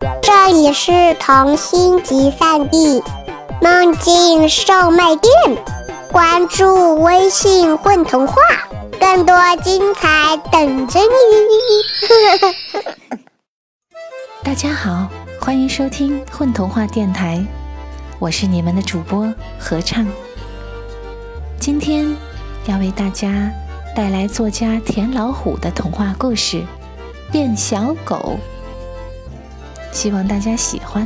这里是童心集散地，梦境售卖店。关注微信“混童话”，更多精彩等着你。大家好，欢迎收听混童话电台，我是你们的主播合唱。今天要为大家带来作家田老虎的童话故事《变小狗》，希望大家喜欢。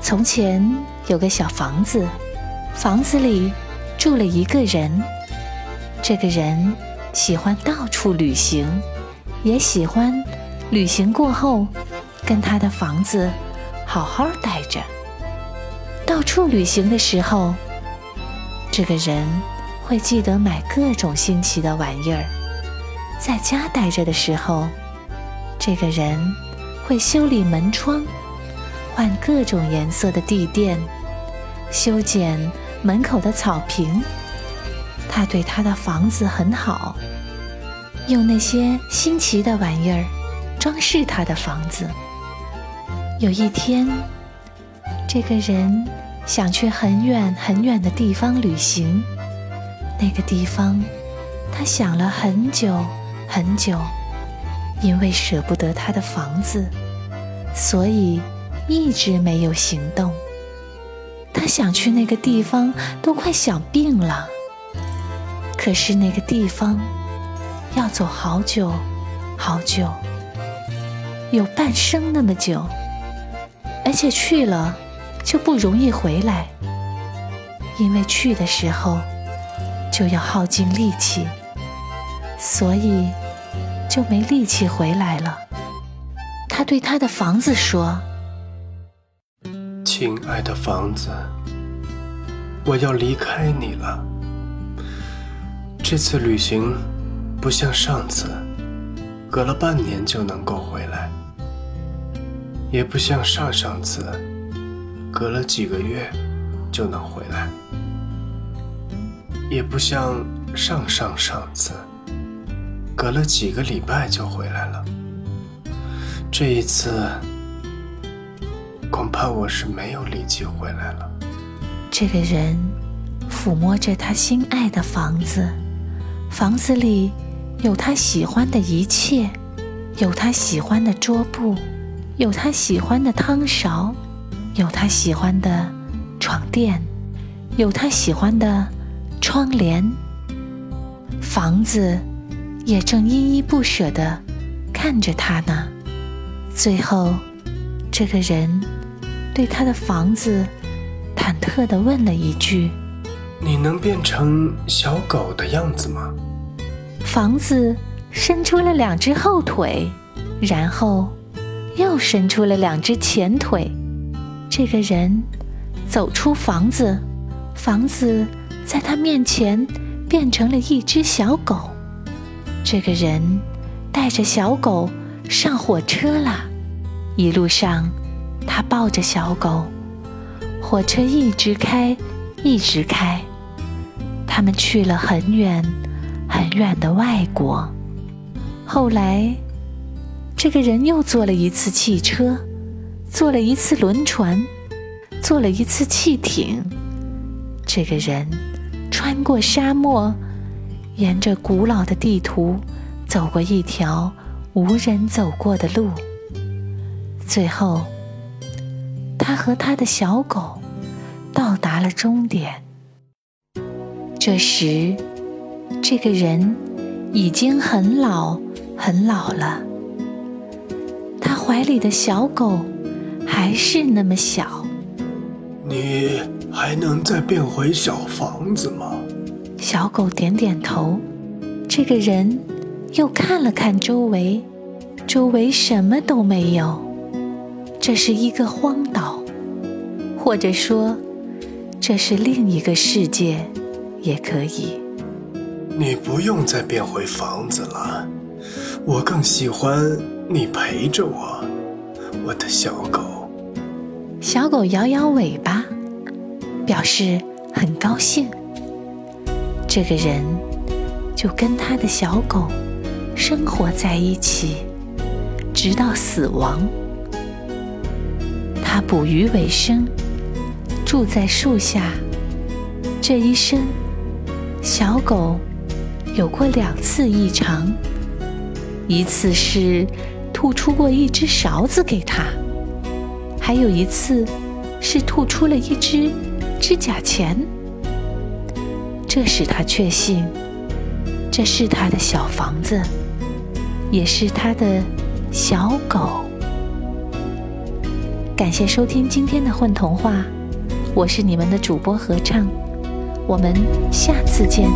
从前有个小房子，房子里住了一个人。这个人喜欢到处旅行，也喜欢旅行过后跟他的房子好好待着。到处旅行的时候。这个人会记得买各种新奇的玩意儿，在家待着的时候，这个人会修理门窗，换各种颜色的地垫，修剪门口的草坪。他对他的房子很好，用那些新奇的玩意儿装饰他的房子。有一天，这个人。想去很远很远的地方旅行，那个地方，他想了很久很久，因为舍不得他的房子，所以一直没有行动。他想去那个地方，都快想病了。可是那个地方要走好久好久，有半生那么久，而且去了。就不容易回来，因为去的时候就要耗尽力气，所以就没力气回来了。他对他的房子说：“亲爱的房子，我要离开你了。这次旅行不像上次，隔了半年就能够回来，也不像上上次。”隔了几个月就能回来，也不像上上上次，隔了几个礼拜就回来了。这一次，恐怕我是没有力气回来了。这个人抚摸着他心爱的房子，房子里有他喜欢的一切，有他喜欢的桌布，有他喜欢的汤勺。有他喜欢的床垫，有他喜欢的窗帘，房子也正依依不舍地看着他呢。最后，这个人对他的房子忐忑地问了一句：“你能变成小狗的样子吗？”房子伸出了两只后腿，然后又伸出了两只前腿。这个人走出房子，房子在他面前变成了一只小狗。这个人带着小狗上火车了，一路上他抱着小狗，火车一直开，一直开。他们去了很远很远的外国。后来，这个人又坐了一次汽车。坐了一次轮船，坐了一次汽艇。这个人穿过沙漠，沿着古老的地图走过一条无人走过的路。最后，他和他的小狗到达了终点。这时，这个人已经很老很老了。他怀里的小狗。还是那么小，你还能再变回小房子吗？小狗点点头。这个人又看了看周围，周围什么都没有。这是一个荒岛，或者说，这是另一个世界，也可以。你不用再变回房子了，我更喜欢你陪着我，我的小狗。小狗摇摇尾巴，表示很高兴。这个人就跟他的小狗生活在一起，直到死亡。他捕鱼为生，住在树下。这一生，小狗有过两次异常，一次是吐出过一只勺子给他，还有一次是吐出了一只指甲钳。这使他确信，这是他的小房子，也是他的小狗。感谢收听今天的混童话，我是你们的主播合唱，我们下次见。